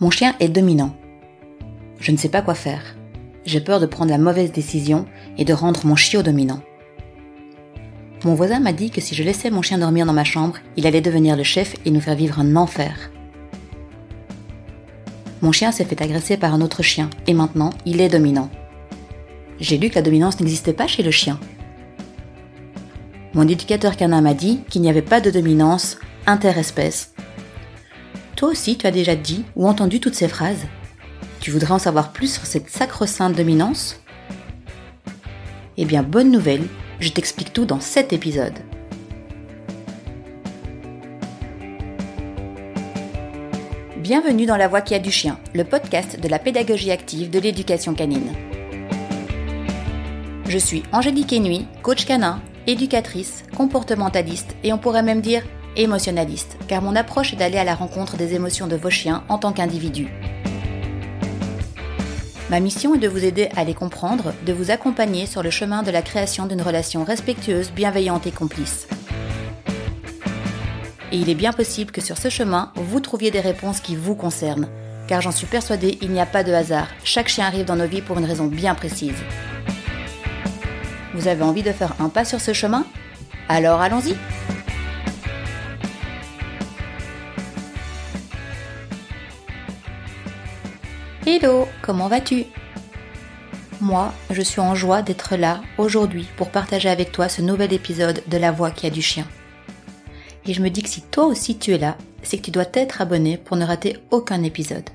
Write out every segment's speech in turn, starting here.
Mon chien est dominant. Je ne sais pas quoi faire. J'ai peur de prendre la mauvaise décision et de rendre mon chiot dominant. Mon voisin m'a dit que si je laissais mon chien dormir dans ma chambre, il allait devenir le chef et nous faire vivre un enfer. Mon chien s'est fait agresser par un autre chien et maintenant il est dominant. J'ai lu que la dominance n'existait pas chez le chien. Mon éducateur canin m'a dit qu'il n'y avait pas de dominance interespèce toi tu as déjà dit ou entendu toutes ces phrases Tu voudrais en savoir plus sur cette sacro-sainte dominance? Eh bien, bonne nouvelle, je t'explique tout dans cet épisode. Bienvenue dans La Voix qui a du chien, le podcast de la pédagogie active de l'éducation canine. Je suis Angélique Enui, coach canin, éducatrice, comportementaliste et on pourrait même dire émotionnaliste, car mon approche est d'aller à la rencontre des émotions de vos chiens en tant qu'individus. Ma mission est de vous aider à les comprendre, de vous accompagner sur le chemin de la création d'une relation respectueuse, bienveillante et complice. Et il est bien possible que sur ce chemin, vous trouviez des réponses qui vous concernent, car j'en suis persuadée, il n'y a pas de hasard, chaque chien arrive dans nos vies pour une raison bien précise. Vous avez envie de faire un pas sur ce chemin? Alors allons-y Hello, comment vas-tu? Moi, je suis en joie d'être là aujourd'hui pour partager avec toi ce nouvel épisode de La Voix qui a du chien. Et je me dis que si toi aussi tu es là, c'est que tu dois t'être abonné pour ne rater aucun épisode.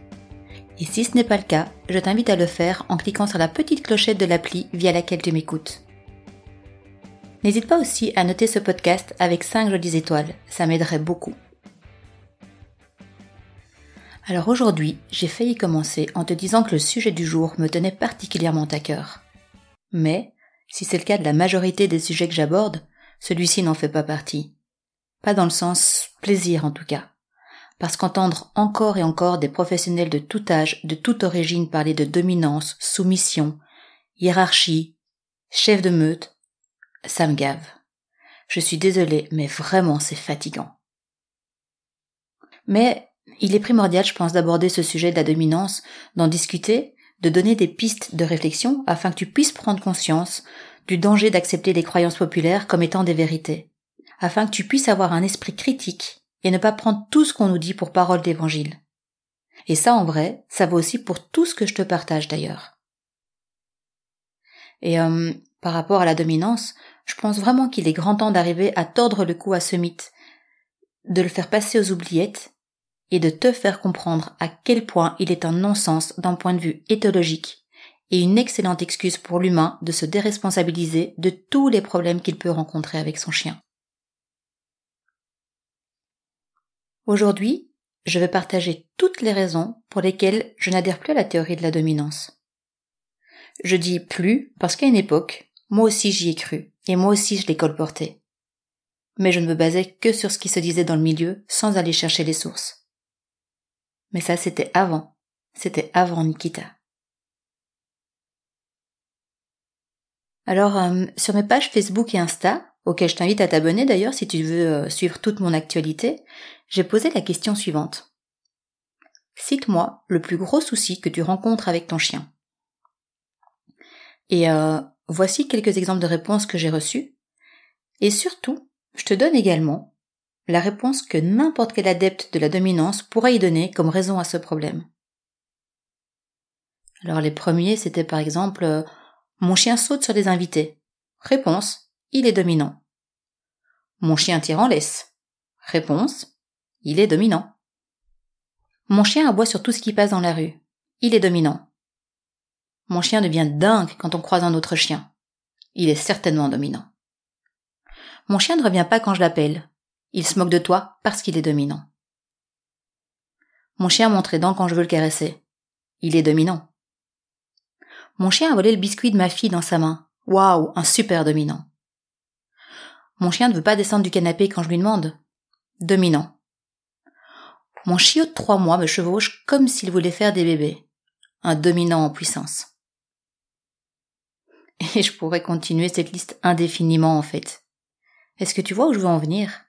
Et si ce n'est pas le cas, je t'invite à le faire en cliquant sur la petite clochette de l'appli via laquelle tu m'écoutes. N'hésite pas aussi à noter ce podcast avec 5 jolies étoiles, ça m'aiderait beaucoup. Alors aujourd'hui, j'ai failli commencer en te disant que le sujet du jour me tenait particulièrement à cœur. Mais, si c'est le cas de la majorité des sujets que j'aborde, celui-ci n'en fait pas partie. Pas dans le sens plaisir en tout cas. Parce qu'entendre encore et encore des professionnels de tout âge, de toute origine parler de dominance, soumission, hiérarchie, chef de meute, ça me gave. Je suis désolée, mais vraiment c'est fatigant. Mais il est primordial, je pense, d'aborder ce sujet de la dominance, d'en discuter, de donner des pistes de réflexion afin que tu puisses prendre conscience du danger d'accepter les croyances populaires comme étant des vérités, afin que tu puisses avoir un esprit critique et ne pas prendre tout ce qu'on nous dit pour parole d'évangile. Et ça, en vrai, ça vaut aussi pour tout ce que je te partage d'ailleurs. Et euh, par rapport à la dominance, je pense vraiment qu'il est grand temps d'arriver à tordre le cou à ce mythe, de le faire passer aux oubliettes et de te faire comprendre à quel point il est un non-sens d'un point de vue éthologique et une excellente excuse pour l'humain de se déresponsabiliser de tous les problèmes qu'il peut rencontrer avec son chien. Aujourd'hui, je vais partager toutes les raisons pour lesquelles je n'adhère plus à la théorie de la dominance. Je dis plus parce qu'à une époque, moi aussi j'y ai cru, et moi aussi je l'ai colporté. Mais je ne me basais que sur ce qui se disait dans le milieu sans aller chercher les sources. Mais ça, c'était avant. C'était avant Nikita. Alors, euh, sur mes pages Facebook et Insta, auxquelles je t'invite à t'abonner d'ailleurs si tu veux euh, suivre toute mon actualité, j'ai posé la question suivante. Cite-moi le plus gros souci que tu rencontres avec ton chien. Et euh, voici quelques exemples de réponses que j'ai reçues. Et surtout, je te donne également la réponse que n'importe quel adepte de la dominance pourrait y donner comme raison à ce problème. Alors les premiers, c'était par exemple euh, Mon chien saute sur les invités. Réponse Il est dominant. Mon chien tire en laisse. Réponse Il est dominant. Mon chien aboie sur tout ce qui passe dans la rue. Il est dominant. Mon chien devient dingue quand on croise un autre chien. Il est certainement dominant. Mon chien ne revient pas quand je l'appelle. Il se moque de toi parce qu'il est dominant. Mon chien montre les dents quand je veux le caresser. Il est dominant. Mon chien a volé le biscuit de ma fille dans sa main. Waouh, un super dominant. Mon chien ne veut pas descendre du canapé quand je lui demande. Dominant. Mon chiot de trois mois me chevauche comme s'il voulait faire des bébés. Un dominant en puissance. Et je pourrais continuer cette liste indéfiniment en fait. Est-ce que tu vois où je veux en venir?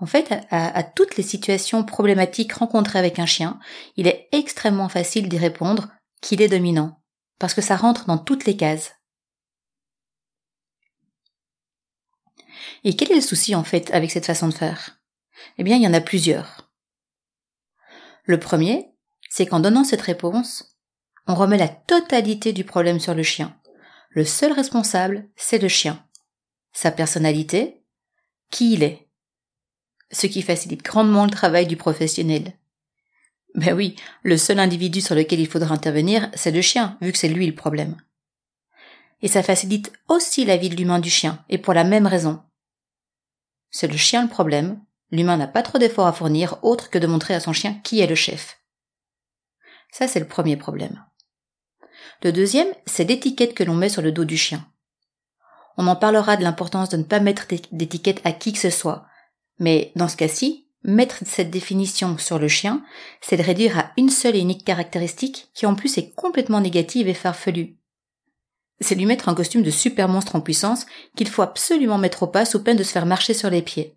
En fait, à, toutes les situations problématiques rencontrées avec un chien, il est extrêmement facile d'y répondre qu'il est dominant, parce que ça rentre dans toutes les cases. Et quel est le souci en fait avec cette façon de faire? Eh bien, il y en a plusieurs. Le premier, c'est qu'en donnant cette réponse, on remet la totalité du problème sur le chien. Le seul responsable, c'est le chien. Sa personnalité, qui il est. Ce qui facilite grandement le travail du professionnel. Ben oui, le seul individu sur lequel il faudra intervenir, c'est le chien, vu que c'est lui le problème. Et ça facilite aussi la vie de l'humain du chien, et pour la même raison. C'est le chien le problème, l'humain n'a pas trop d'efforts à fournir autre que de montrer à son chien qui est le chef. Ça, c'est le premier problème. Le deuxième, c'est l'étiquette que l'on met sur le dos du chien. On en parlera de l'importance de ne pas mettre d'étiquette à qui que ce soit, mais dans ce cas-ci, mettre cette définition sur le chien, c'est de réduire à une seule et unique caractéristique qui en plus est complètement négative et farfelue c'est lui mettre un costume de super monstre en puissance qu'il faut absolument mettre au pas sous peine de se faire marcher sur les pieds.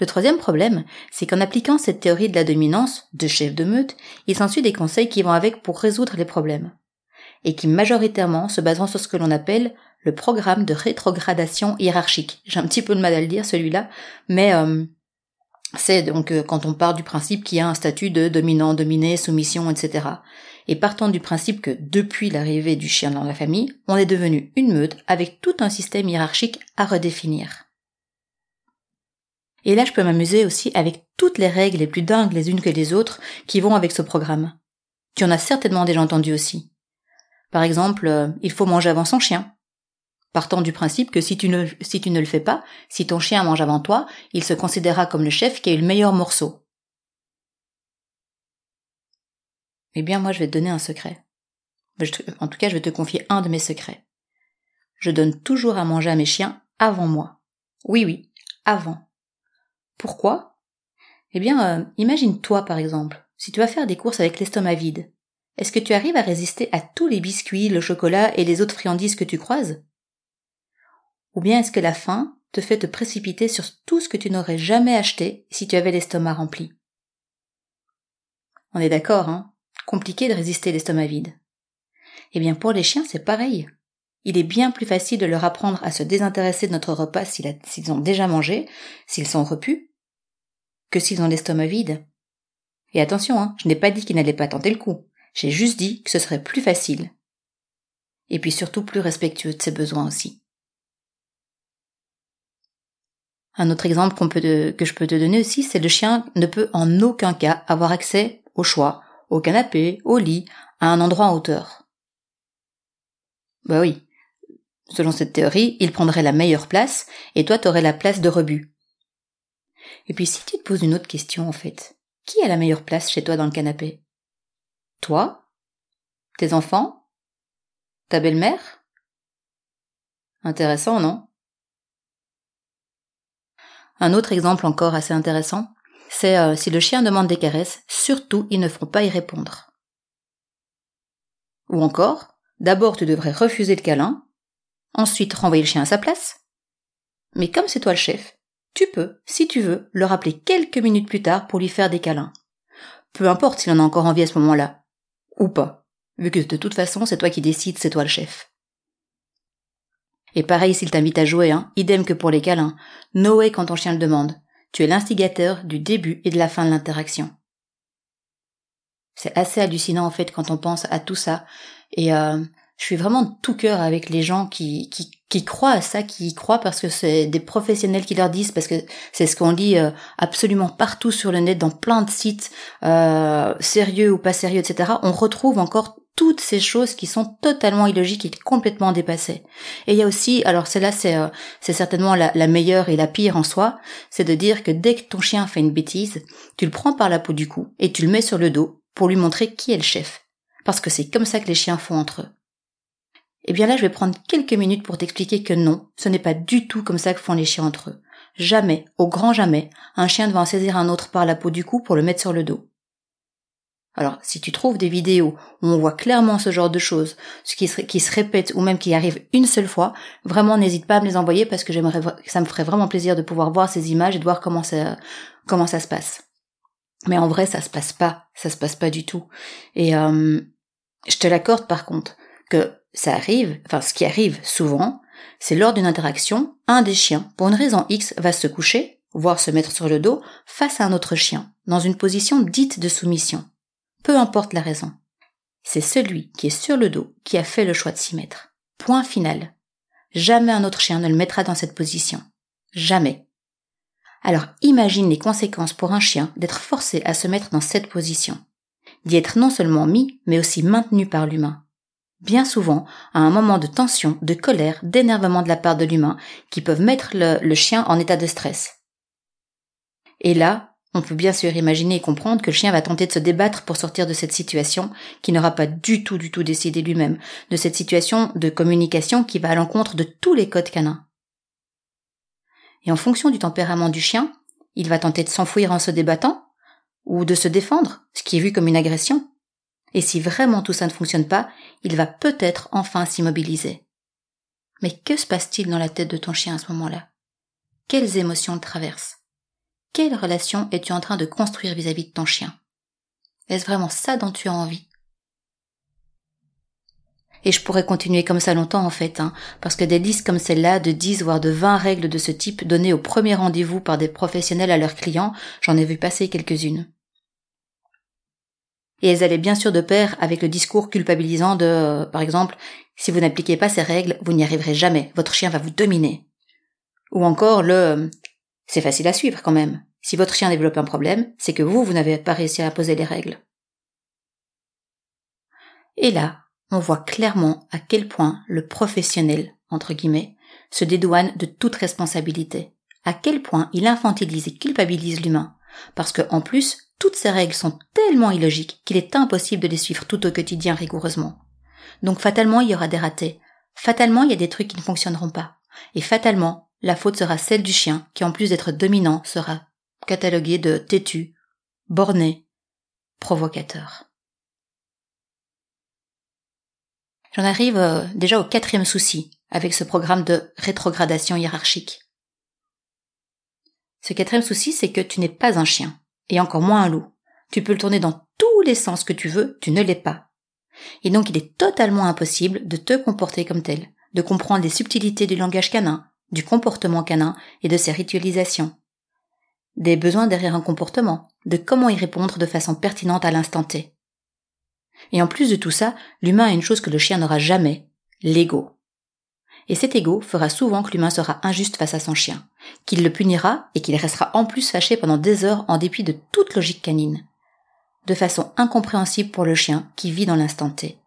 Le troisième problème, c'est qu'en appliquant cette théorie de la dominance, de chef de meute, il s'ensuit des conseils qui vont avec pour résoudre les problèmes, et qui majoritairement se baseront sur ce que l'on appelle le programme de rétrogradation hiérarchique. J'ai un petit peu de mal à le dire celui-là, mais euh, c'est donc euh, quand on part du principe qu'il y a un statut de dominant, dominé, soumission, etc et partant du principe que depuis l'arrivée du chien dans la famille, on est devenu une meute avec tout un système hiérarchique à redéfinir. Et là, je peux m'amuser aussi avec toutes les règles les plus dingues les unes que les autres qui vont avec ce programme. Tu en as certainement déjà entendu aussi. Par exemple, euh, il faut manger avant son chien. Partant du principe que si tu, ne, le fais pas, si ton chien mange avant toi, il se considérera comme le chef qui a eu le meilleur morceau. Eh bien, moi, je vais te donner un secret. En tout cas, je vais te confier un de mes secrets. Je donne toujours à manger à mes chiens avant moi. Oui, oui, avant. Pourquoi? Eh bien, euh, imagine-toi, par exemple, si tu vas faire des courses avec l'estomac vide. Est-ce que tu arrives à résister à tous les biscuits, le chocolat et les autres friandises que tu croises? Ou bien est-ce que la faim te fait te précipiter sur tout ce que tu n'aurais jamais acheté si tu avais l'estomac rempli? On est d'accord, hein? Compliqué de résister l'estomac vide. Eh bien, pour les chiens, c'est pareil. Il est bien plus facile de leur apprendre à se désintéresser de notre repas s'ils ont déjà mangé, s'ils sont repus, que s'ils ont l'estomac vide. Et attention, hein, je n'ai pas dit qu'ils n'allaient pas tenter le coup. J'ai juste dit que ce serait plus facile. Et puis surtout plus respectueux de ses besoins aussi. Un autre exemple que je peux te donner aussi, c'est le chien ne peut en aucun cas avoir accès au choix au canapé, au lit, à un endroit en hauteur. Bah oui. Selon cette théorie, il prendrait la meilleure place, et toi t'aurais la place de rebut. Et puis si tu te poses une autre question en fait, qui a la meilleure place chez toi dans le canapé? Toi? Tes enfants? Ta belle-mère? Intéressant, non? Un autre exemple encore assez intéressant, c'est euh, si le chien demande des caresses, surtout il ne faut pas y répondre. Ou encore, d'abord tu devrais refuser le câlin, ensuite renvoyer le chien à sa place. Mais comme c'est toi le chef, tu peux, si tu veux, le rappeler quelques minutes plus tard pour lui faire des câlins. Peu importe s'il en a encore envie à ce moment-là. Ou pas. Vu que de toute façon, c'est toi qui décides, c'est toi le chef. Et pareil s'il t'invite à jouer, hein, idem que pour les câlins. Noé quand ton chien le demande. Tu es l'instigateur du début et de la fin de l'interaction. C'est assez hallucinant en fait quand on pense à tout ça. Et euh, je suis vraiment de tout cœur avec les gens qui, qui, croient à ça, qui y croient parce que c'est des professionnels qui leur disent, parce que c'est ce qu'on lit euh, absolument partout sur le net, dans plein de sites, euh, sérieux ou pas sérieux, etc. On retrouve encore toutes ces choses qui sont totalement illogiques et complètement dépassées. Et il y a aussi, alors celle-là c'est euh, c'est certainement la, la, meilleure et la pire en soi, c'est de dire que dès que ton chien fait une bêtise, tu le prends par la peau du cou et tu le mets sur le dos pour lui montrer qui est le chef. Parce que c'est comme ça que les chiens font entre eux. Eh bien là, je vais prendre quelques minutes pour t'expliquer que non, ce n'est pas du tout comme ça que font les chiens entre eux. Jamais, au grand jamais, un chien ne va en saisir un autre par la peau du cou pour le mettre sur le dos. Alors, si tu trouves des vidéos où on voit clairement ce genre de choses, ce qui se, répète ou même qui arrive une seule fois, vraiment n'hésite pas à me les envoyer parce que j'aimerais, ça me ferait vraiment plaisir de pouvoir voir ces images et de voir comment ça, comment ça se passe. Mais en vrai, ça se passe pas, ça se passe pas du tout. Et euh, je te l'accorde par contre que ça arrive, enfin ce qui arrive souvent, c'est lors d'une interaction, un des chiens, pour une raison X, va se coucher, voire se mettre sur le dos, face à un autre chien, dans une position dite de soumission. Peu importe la raison. C'est celui qui est sur le dos qui a fait le choix de s'y mettre. Point final. Jamais un autre chien ne le mettra dans cette position. Jamais. Alors imagine les conséquences pour un chien d'être forcé à se mettre dans cette position. D'y être non seulement mis, mais aussi maintenu par l'humain bien souvent à un moment de tension, de colère, d'énervement de la part de l'humain, qui peuvent mettre le, chien en état de stress. Et là, on peut bien sûr imaginer et comprendre que le chien va tenter de se débattre pour sortir de cette situation qui n'aura pas du tout du tout décidé lui-même, de cette situation de communication qui va à l'encontre de tous les codes canins. Et en fonction du tempérament du chien, il va tenter de s'enfouir en se débattant, ou de se défendre, ce qui est vu comme une agression, et si vraiment tout ça ne fonctionne pas, il va peut-être enfin s'immobiliser. Mais que se passe-t-il dans la tête de ton chien à ce moment-là? Quelles émotions le traversent? Quelle relation es-tu en train de construire vis-à-vis de ton chien? Est-ce vraiment ça dont tu as envie? Et je pourrais continuer comme ça longtemps en fait, hein, parce que des listes comme celle-là, de 10 voire de 20 règles de ce type données au premier rendez-vous par des professionnels à leurs clients, j'en ai vu passer quelques-unes. Et elles allaient bien sûr de pair avec le discours culpabilisant de, euh, par exemple, si vous n'appliquez pas ces règles, vous n'y arriverez jamais, votre chien va vous dominer. Ou encore le euh, c'est facile à suivre quand même. Si votre chien développe un problème, c'est que vous, vous n'avez pas réussi à imposer les règles. Et là, on voit clairement à quel point le professionnel, entre guillemets, se dédouane de toute responsabilité, à quel point il infantilise et culpabilise l'humain, parce que, en plus, toutes ces règles sont tellement illogiques qu'il est impossible de les suivre tout au quotidien rigoureusement. Donc fatalement, il y aura des ratés. Fatalement, il y a des trucs qui ne fonctionneront pas. Et fatalement, la faute sera celle du chien, qui en plus d'être dominant, sera catalogué de têtu, borné, provocateur. J'en arrive euh, déjà au quatrième souci avec ce programme de rétrogradation hiérarchique. Ce quatrième souci, c'est que tu n'es pas un chien et encore moins un loup. Tu peux le tourner dans tous les sens que tu veux, tu ne l'es pas. Et donc il est totalement impossible de te comporter comme tel, de comprendre les subtilités du langage canin, du comportement canin et de ses ritualisations. Des besoins derrière un comportement, de comment y répondre de façon pertinente à l'instant T. Et en plus de tout ça, l'humain a une chose que le chien n'aura jamais, l'ego et cet ego fera souvent que l'humain sera injuste face à son chien, qu'il le punira et qu'il restera en plus fâché pendant des heures en dépit de toute logique canine, de façon incompréhensible pour le chien qui vit dans l'instant T.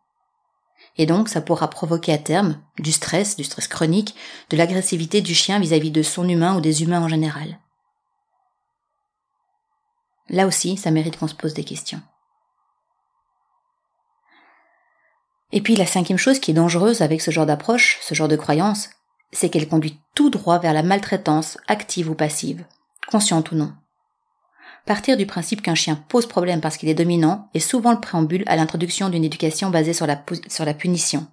Et donc ça pourra provoquer à terme du stress, du stress chronique, de l'agressivité du chien vis-à-vis de son humain ou des humains en général. Là aussi, ça mérite qu'on se pose des questions. Et puis la cinquième chose qui est dangereuse avec ce genre d'approche, ce genre de croyance, c'est qu'elle conduit tout droit vers la maltraitance, active ou passive, consciente ou non. Partir du principe qu'un chien pose problème parce qu'il est dominant est souvent le préambule à l'introduction d'une éducation basée sur la, punition.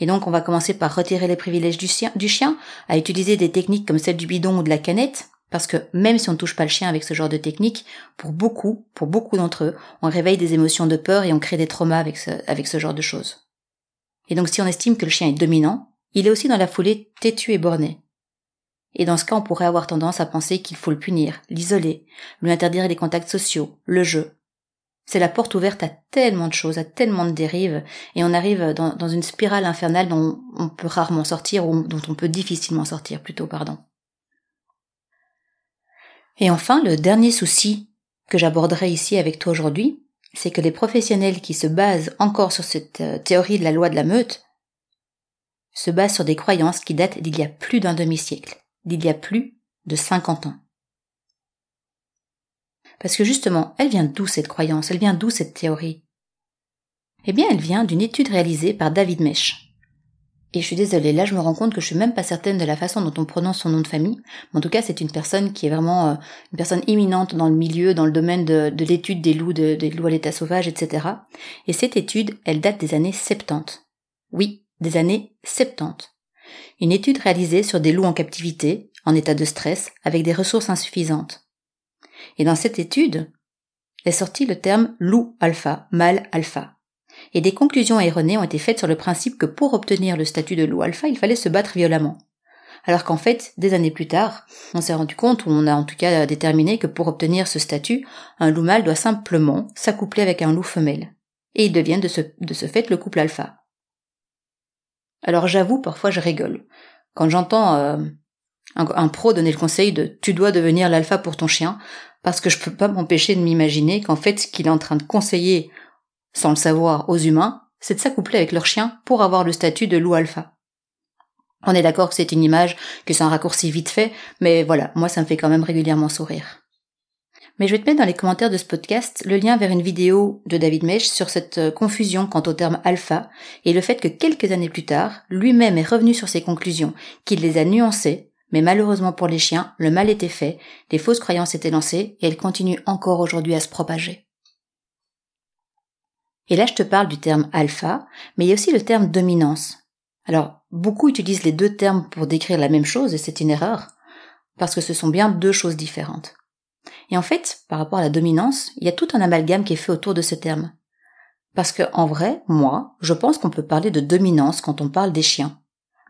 Et donc on va commencer par retirer les privilèges du chien, du chien, à utiliser des techniques comme celle du bidon ou de la canette, parce que même si on ne touche pas le chien avec ce genre de technique, pour beaucoup, pour beaucoup d'entre eux, on réveille des émotions de peur et on crée des traumas avec ce, avec ce genre de choses. Et donc si on estime que le chien est dominant, il est aussi dans la foulée têtu et borné. Et dans ce cas, on pourrait avoir tendance à penser qu'il faut le punir, l'isoler, lui interdire les contacts sociaux, le jeu. C'est la porte ouverte à tellement de choses, à tellement de dérives, et on arrive dans, une spirale infernale dont on peut rarement sortir, ou dont on peut difficilement sortir, plutôt, pardon. Et enfin, le dernier souci que j'aborderai ici avec toi aujourd'hui, c'est que les professionnels qui se basent encore sur cette euh, théorie de la loi de la meute se basent sur des croyances qui datent d'il y a plus d'un demi-siècle, d'il y a plus de 50 ans. Parce que justement, elle vient d'où cette croyance? Elle vient d'où cette théorie? Eh bien, elle vient d'une étude réalisée par David Mech. Et je suis désolée, là je me rends compte que je suis même pas certaine de la façon dont on prononce son nom de famille. Mais en tout cas, c'est une personne qui est vraiment euh, une personne imminente dans le milieu, dans le domaine de, l'étude des loups, des loups à l'état sauvage, etc. Et cette étude, elle date des années 70. Oui, des années 70. Une étude réalisée sur des loups en captivité, en état de stress, avec des ressources insuffisantes. Et dans cette étude, est sorti le terme loup alpha, mâle alpha et des conclusions erronées ont été faites sur le principe que pour obtenir le statut de loup alpha, il fallait se battre violemment. Alors qu'en fait, des années plus tard, on s'est rendu compte, ou on a en tout cas déterminé que pour obtenir ce statut, un loup mâle doit simplement s'accoupler avec un loup femelle. Et il devient de ce, de ce fait le couple alpha. Alors j'avoue, parfois je rigole. Quand j'entends euh, un, un, pro donner le conseil de tu dois devenir l'alpha pour ton chien, parce que je peux pas m'empêcher de m'imaginer qu'en fait ce qu'il est en train de conseiller sans le savoir aux humains, c'est de s'accoupler avec leur chien pour avoir le statut de loup alpha. On est d'accord que c'est une image, que c'est un raccourci vite fait, mais voilà, moi ça me fait quand même régulièrement sourire. Mais je vais te mettre dans les commentaires de ce podcast le lien vers une vidéo de David Mech sur cette euh, confusion quant au terme alpha et le fait que quelques années plus tard, lui-même est revenu sur ses conclusions, qu'il les a nuancées, mais malheureusement pour les chiens, le mal était fait, les fausses croyances étaient lancées et elles continuent encore aujourd'hui à se propager. Et là, je te parle du terme alpha, mais il y a aussi le terme dominance. Alors, beaucoup utilisent les deux termes pour décrire la même chose, et c'est une erreur, parce que ce sont bien deux choses différentes. Et en fait, par rapport à la dominance, il y a tout un amalgame qui est fait autour de ce terme. Parce que, en vrai, moi, je pense qu'on peut parler de dominance quand on parle des chiens.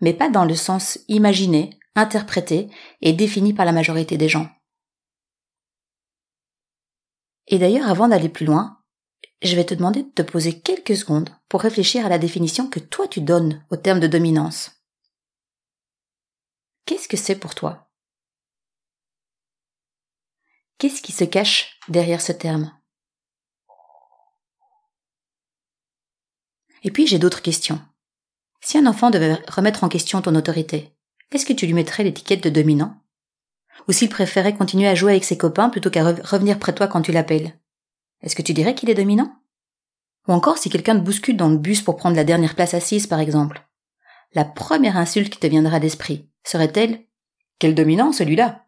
Mais pas dans le sens imaginé, interprété et défini par la majorité des gens. Et d'ailleurs, avant d'aller plus loin, je vais te demander de te poser quelques secondes pour réfléchir à la définition que toi tu donnes au terme de dominance. Qu'est-ce que c'est pour toi? Qu'est-ce qui se cache derrière ce terme? Et puis j'ai d'autres questions. Si un enfant devait remettre en question ton autorité, est-ce que tu lui mettrais l'étiquette de dominant? Ou s'il préférait continuer à jouer avec ses copains plutôt qu'à revenir près de toi quand tu l'appelles? Est-ce que tu dirais qu'il est dominant? Ou encore si quelqu'un te bouscule dans le bus pour prendre la dernière place assise, par exemple. La première insulte qui te viendra d'esprit serait-elle Quel dominant celui-là?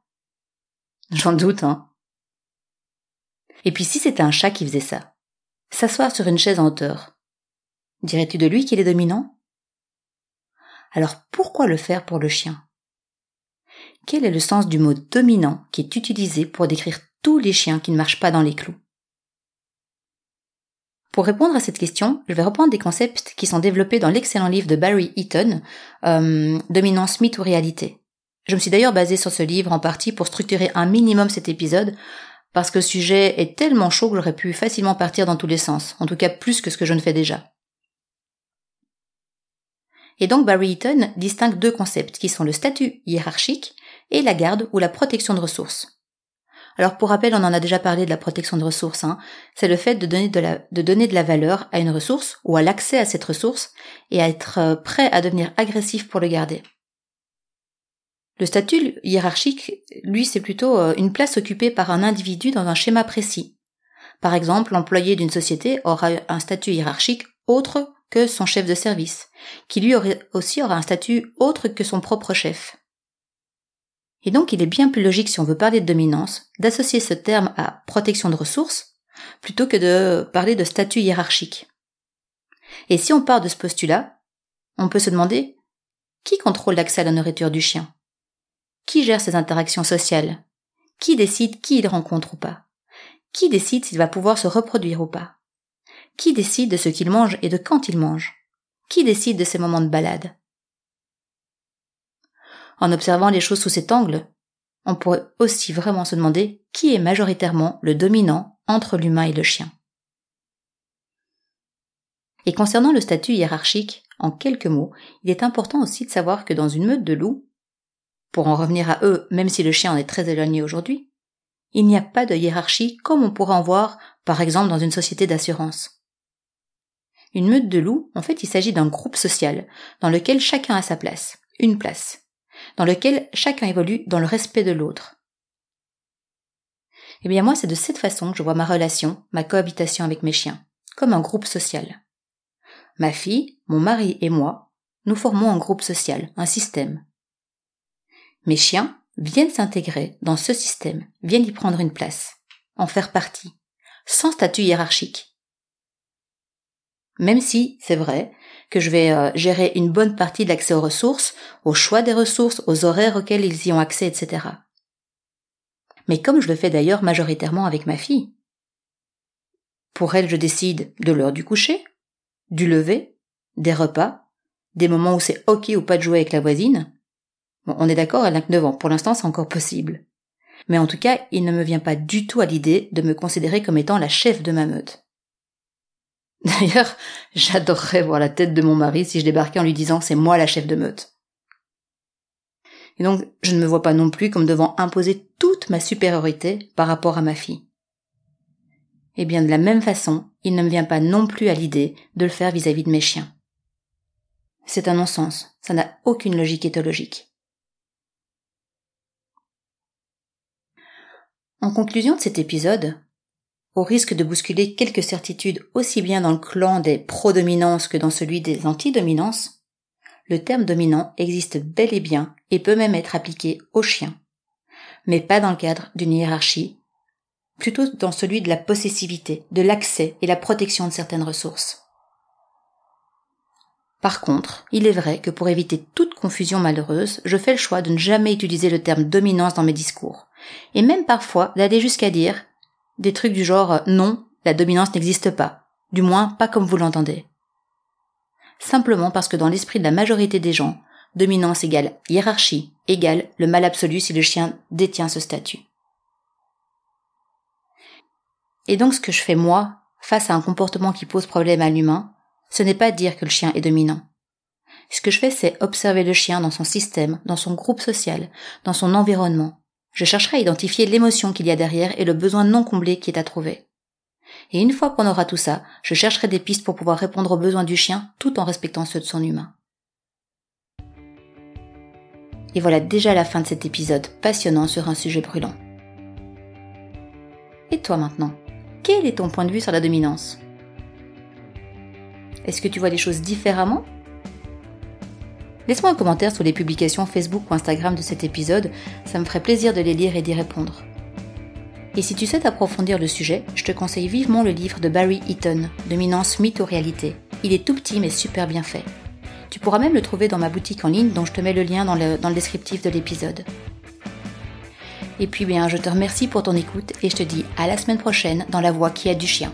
J'en doute, hein. Et puis si c'était un chat qui faisait ça, s'asseoir sur une chaise en hauteur, dirais-tu de lui qu'il est dominant? Alors pourquoi le faire pour le chien? Quel est le sens du mot dominant qui est utilisé pour décrire tous les chiens qui ne marchent pas dans les clous? Pour répondre à cette question, je vais reprendre des concepts qui sont développés dans l'excellent livre de Barry Eaton, euh, Dominance, mythe ou réalité. Je me suis d'ailleurs basée sur ce livre en partie pour structurer un minimum cet épisode, parce que le sujet est tellement chaud que j'aurais pu facilement partir dans tous les sens, en tout cas plus que ce que je ne fais déjà. Et donc Barry Eaton distingue deux concepts qui sont le statut hiérarchique et la garde ou la protection de ressources. Alors pour rappel, on en a déjà parlé de la protection de ressources. Hein. C'est le fait de donner de, la, de donner de la valeur à une ressource ou à l'accès à cette ressource et à être euh, prêt à devenir agressif pour le garder. Le statut hiérarchique, lui, c'est plutôt euh, une place occupée par un individu dans un schéma précis. Par exemple, l'employé d'une société aura un statut hiérarchique autre que son chef de service, qui lui aussi aura un statut autre que son propre chef. Et donc il est bien plus logique si on veut parler de dominance, d'associer ce terme à protection de ressources, plutôt que de parler de statut hiérarchique. Et si on part de ce postulat, on peut se demander qui contrôle l'accès à la nourriture du chien? Qui gère ses interactions sociales? Qui décide qui il rencontre ou pas? Qui décide s'il va pouvoir se reproduire ou pas? Qui décide de ce qu'il mange et de quand il mange? Qui décide de ses moments de balade? En observant les choses sous cet angle, on pourrait aussi vraiment se demander qui est majoritairement le dominant entre l'humain et le chien. Et concernant le statut hiérarchique, en quelques mots, il est important aussi de savoir que dans une meute de loups, pour en revenir à eux, même si le chien en est très éloigné aujourd'hui, il n'y a pas de hiérarchie comme on pourrait en voir, par exemple, dans une société d'assurance. Une meute de loups, en fait, il s'agit d'un groupe social dans lequel chacun a sa place, une place dans lequel chacun évolue dans le respect de l'autre. Eh bien moi, c'est de cette façon que je vois ma relation, ma cohabitation avec mes chiens, comme un groupe social. Ma fille, mon mari et moi, Nous formons un groupe social, un système. Mes chiens viennent s'intégrer dans ce système, viennent y prendre une place, en faire partie, sans statut hiérarchique. Même si, c'est vrai, que je vais euh, gérer une bonne partie de l'accès aux ressources, au choix des ressources, aux horaires auxquels ils y ont accès, etc. Mais comme je le fais d'ailleurs majoritairement avec ma fille. Pour elle, je décide de l'heure du coucher, du lever, des repas, des moments où c'est ok ou pas de jouer avec la voisine. Bon, on est d'accord, elle n'a que 9 ans, pour l'instant c'est encore possible. Mais en tout cas, il ne me vient pas du tout à l'idée de me considérer comme étant la chef de ma meute. D'ailleurs, j'adorerais voir la tête de mon mari si je débarquais en lui disant c'est moi la chef de meute. Et donc, je ne me vois pas non plus comme devant imposer toute ma supériorité par rapport à ma fille. Et bien de la même façon, il ne me vient pas non plus à l'idée de le faire vis-à-vis de mes chiens. C'est un non-sens, ça n'a aucune logique éthologique. En conclusion de cet épisode, au risque de bousculer quelques certitudes aussi bien dans le clan des pro-dominances que dans celui des anti-dominances, le terme dominant existe bel et bien et peut même être appliqué aux chiens, mais pas dans le cadre d'une hiérarchie, plutôt dans celui de la possessivité, de l'accès et la protection de certaines ressources. Par contre, il est vrai que pour éviter toute confusion malheureuse, je fais le choix de ne jamais utiliser le terme dominance dans mes discours, et même parfois d'aller jusqu'à dire des trucs du genre non, la dominance n'existe pas, du moins pas comme vous l'entendez simplement parce que dans l'esprit de la majorité des gens, dominance égale hiérarchie égale le mal absolu si le chien détient ce statut. Et donc ce que je fais moi, face à un comportement qui pose problème à l'humain, ce n'est pas dire que le chien est dominant. Ce que je fais, c'est observer le chien dans son système, dans son groupe social, dans son environnement. Je chercherai à identifier l'émotion qu'il y a derrière et le besoin non comblé qui est à trouver. Et une fois qu'on aura tout ça, je chercherai des pistes pour pouvoir répondre aux besoins du chien tout en respectant ceux de son humain. Et voilà déjà la fin de cet épisode passionnant sur un sujet brûlant. Et toi maintenant, quel est ton point de vue sur la dominance? Est-ce que tu vois les choses différemment? Laisse-moi un commentaire sous les publications Facebook ou Instagram de cet épisode, ça me ferait plaisir de les lire et d'y répondre. Et si tu souhaites approfondir le sujet, je te conseille vivement le livre de Barry Eaton, Dominance mythe ou réalité. Il est tout petit mais super bien fait. Tu pourras même le trouver dans ma boutique en ligne dont je te mets le lien dans le, dans le descriptif de l'épisode. Et puis bien, je te remercie pour ton écoute et je te dis à la semaine prochaine dans la voix qui a du chien.